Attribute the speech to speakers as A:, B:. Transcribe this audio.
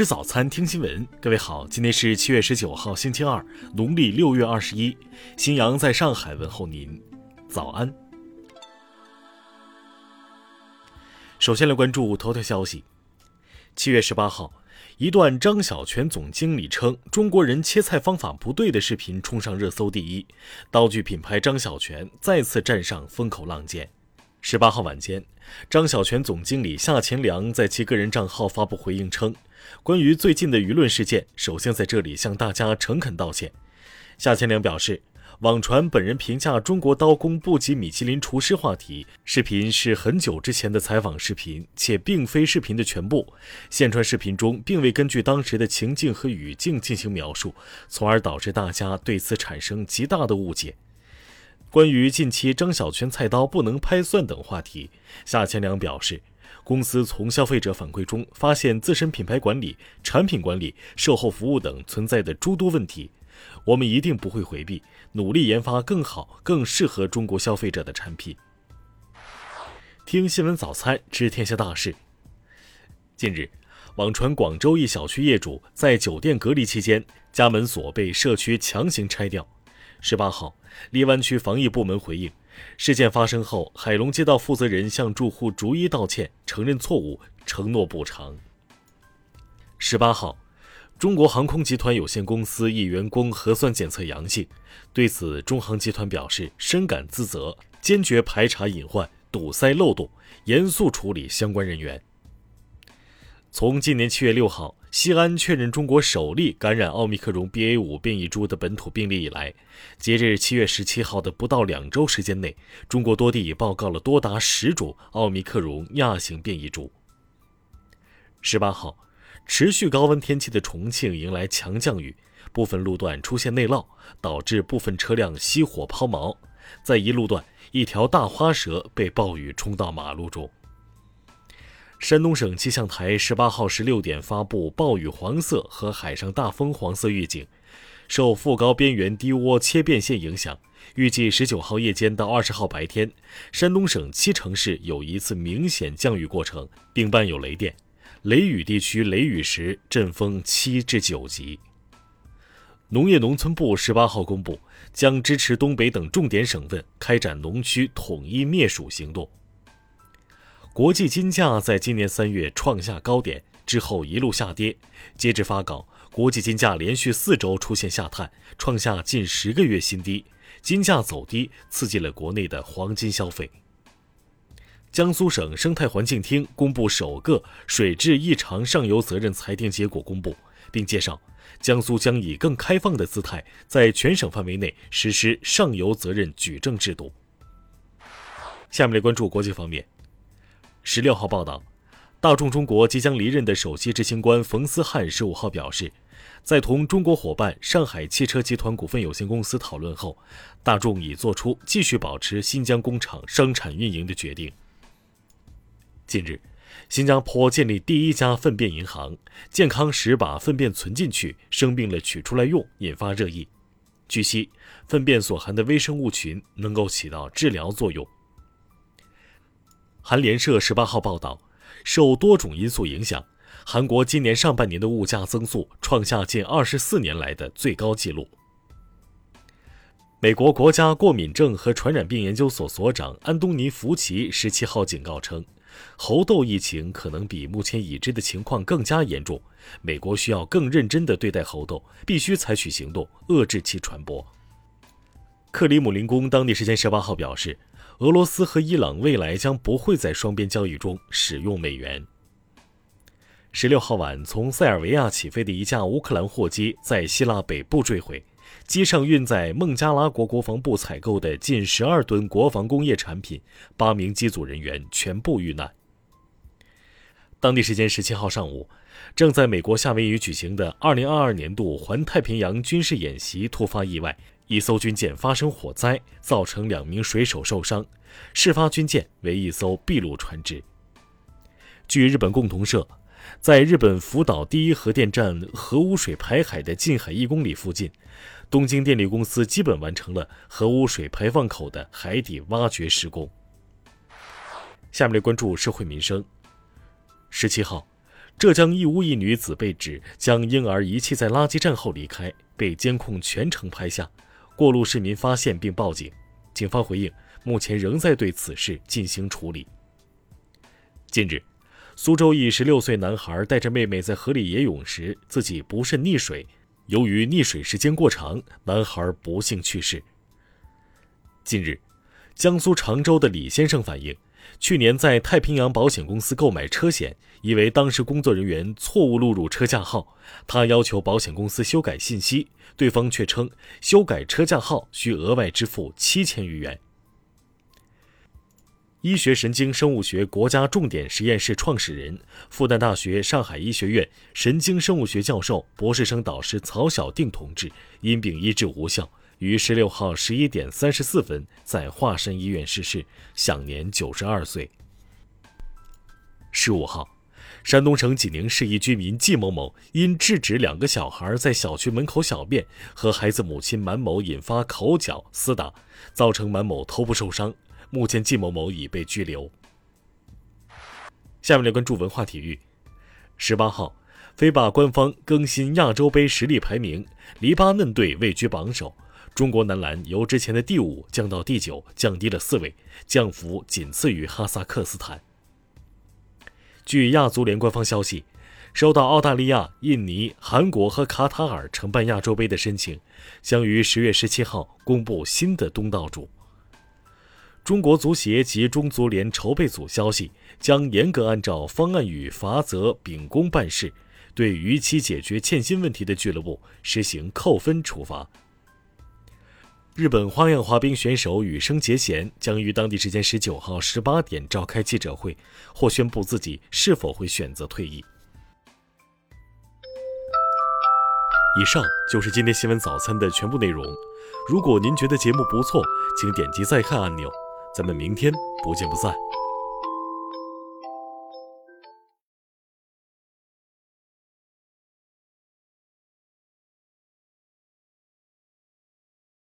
A: 吃早餐，听新闻。各位好，今天是七月十九号，星期二，农历六月二十一。新阳在上海问候您，早安。首先来关注头条消息。七月十八号，一段张小泉总经理称中国人切菜方法不对的视频冲上热搜第一，刀具品牌张小泉再次站上风口浪尖。十八号晚间，张小泉总经理夏乾良在其个人账号发布回应称。关于最近的舆论事件，首先在这里向大家诚恳道歉。夏千良表示，网传本人评价中国刀工不及米其林厨师话题视频是很久之前的采访视频，且并非视频的全部。现传视频中并未根据当时的情境和语境进行描述，从而导致大家对此产生极大的误解。关于近期张小泉菜刀不能拍蒜等话题，夏千良表示。公司从消费者反馈中发现自身品牌管理、产品管理、售后服务等存在的诸多问题，我们一定不会回避，努力研发更好、更适合中国消费者的产品。听新闻早餐知天下大事。近日，网传广州一小区业主在酒店隔离期间，家门锁被社区强行拆掉。十八号，荔湾区防疫部门回应。事件发生后，海龙街道负责人向住户逐一道歉，承认错误，承诺补偿。十八号，中国航空集团有限公司一员工核酸检测阳性，对此，中航集团表示深感自责，坚决排查隐患、堵塞漏洞，严肃处理相关人员。从今年七月六号。西安确认中国首例感染奥密克戎 BA.5 变异株的本土病例以来，截至七月十七号的不到两周时间内，中国多地已报告了多达十种奥密克戎亚型变异株。十八号，持续高温天气的重庆迎来强降雨，部分路段出现内涝，导致部分车辆熄火抛锚。在一路段，一条大花蛇被暴雨冲到马路中。山东省气象台十八号十六点发布暴雨黄色和海上大风黄色预警，受副高边缘低涡切变线影响，预计十九号夜间到二十号白天，山东省七城市有一次明显降雨过程，并伴有雷电，雷雨地区雷雨时阵风七至九级。农业农村部十八号公布，将支持东北等重点省份开展农区统一灭鼠行动。国际金价在今年三月创下高点之后一路下跌，截至发稿，国际金价连续四周出现下探，创下近十个月新低。金价走低，刺激了国内的黄金消费。江苏省生态环境厅公布首个水质异常上游责任裁定结果公布，并介绍，江苏将以更开放的姿态，在全省范围内实施上游责任举证制度。下面来关注国际方面。十六号报道，大众中国即将离任的首席执行官冯思翰十五号表示，在同中国伙伴上海汽车集团股份有限公司讨论后，大众已做出继续保持新疆工厂生产运营的决定。近日，新加坡建立第一家粪便银行，健康时把粪便存进去，生病了取出来用，引发热议。据悉，粪便所含的微生物群能够起到治疗作用。韩联社十八号报道，受多种因素影响，韩国今年上半年的物价增速创下近二十四年来的最高纪录。美国国家过敏症和传染病研究所所长安东尼·福奇十七号警告称，猴痘疫情可能比目前已知的情况更加严重，美国需要更认真地对待猴痘，必须采取行动遏制其传播。克里姆林宫当地时间十八号表示。俄罗斯和伊朗未来将不会在双边交易中使用美元。十六号晚，从塞尔维亚起飞的一架乌克兰货机在希腊北部坠毁，机上运载孟加拉国国防部采购的近十二吨国防工业产品，八名机组人员全部遇难。当地时间十七号上午，正在美国夏威夷举行的二零二二年度环太平洋军事演习突发意外。一艘军舰发生火灾，造成两名水手受伤。事发军舰为一艘秘鲁船只。据日本共同社，在日本福岛第一核电站核污水排海的近海一公里附近，东京电力公司基本完成了核污水排放口的海底挖掘施工。下面来关注社会民生。十七号。浙江义乌一女子被指将婴儿遗弃在垃圾站后离开，被监控全程拍下，过路市民发现并报警。警方回应，目前仍在对此事进行处理。近日，苏州一十六岁男孩带着妹妹在河里野泳时，自己不慎溺水，由于溺水时间过长，男孩不幸去世。近日，江苏常州的李先生反映。去年在太平洋保险公司购买车险，以为当时工作人员错误录入车架号，他要求保险公司修改信息，对方却称修改车架号需额外支付七千余元。医学神经生物学国家重点实验室创始人、复旦大学上海医学院神经生物学教授、博士生导师曹小定同志因病医治无效。于十六号十一点三十四分在华山医院逝世，享年九十二岁。十五号，山东省济宁市一居民季某某因制止两个小孩在小区门口小便，和孩子母亲满某引发口角厮打，造成满某头部受伤。目前，季某某已被拘留。下面来关注文化体育。十八号，飞霸官方更新亚洲杯实力排名，黎巴嫩队位居榜首。中国男篮由之前的第五降到第九，降低了四位，降幅仅次于哈萨克斯坦。据亚足联官方消息，收到澳大利亚、印尼、韩国和卡塔尔承办亚洲杯的申请，将于十月十七号公布新的东道主。中国足协及中足联筹备组消息，将严格按照方案与罚则秉公办事，对逾期解决欠薪问题的俱乐部实行扣分处罚。日本花样滑冰选手羽生结弦将于当地时间十九号十八点召开记者会，或宣布自己是否会选择退役。以上就是今天新闻早餐的全部内容。如果您觉得节目不错，请点击再看按钮。咱们明天不见不散。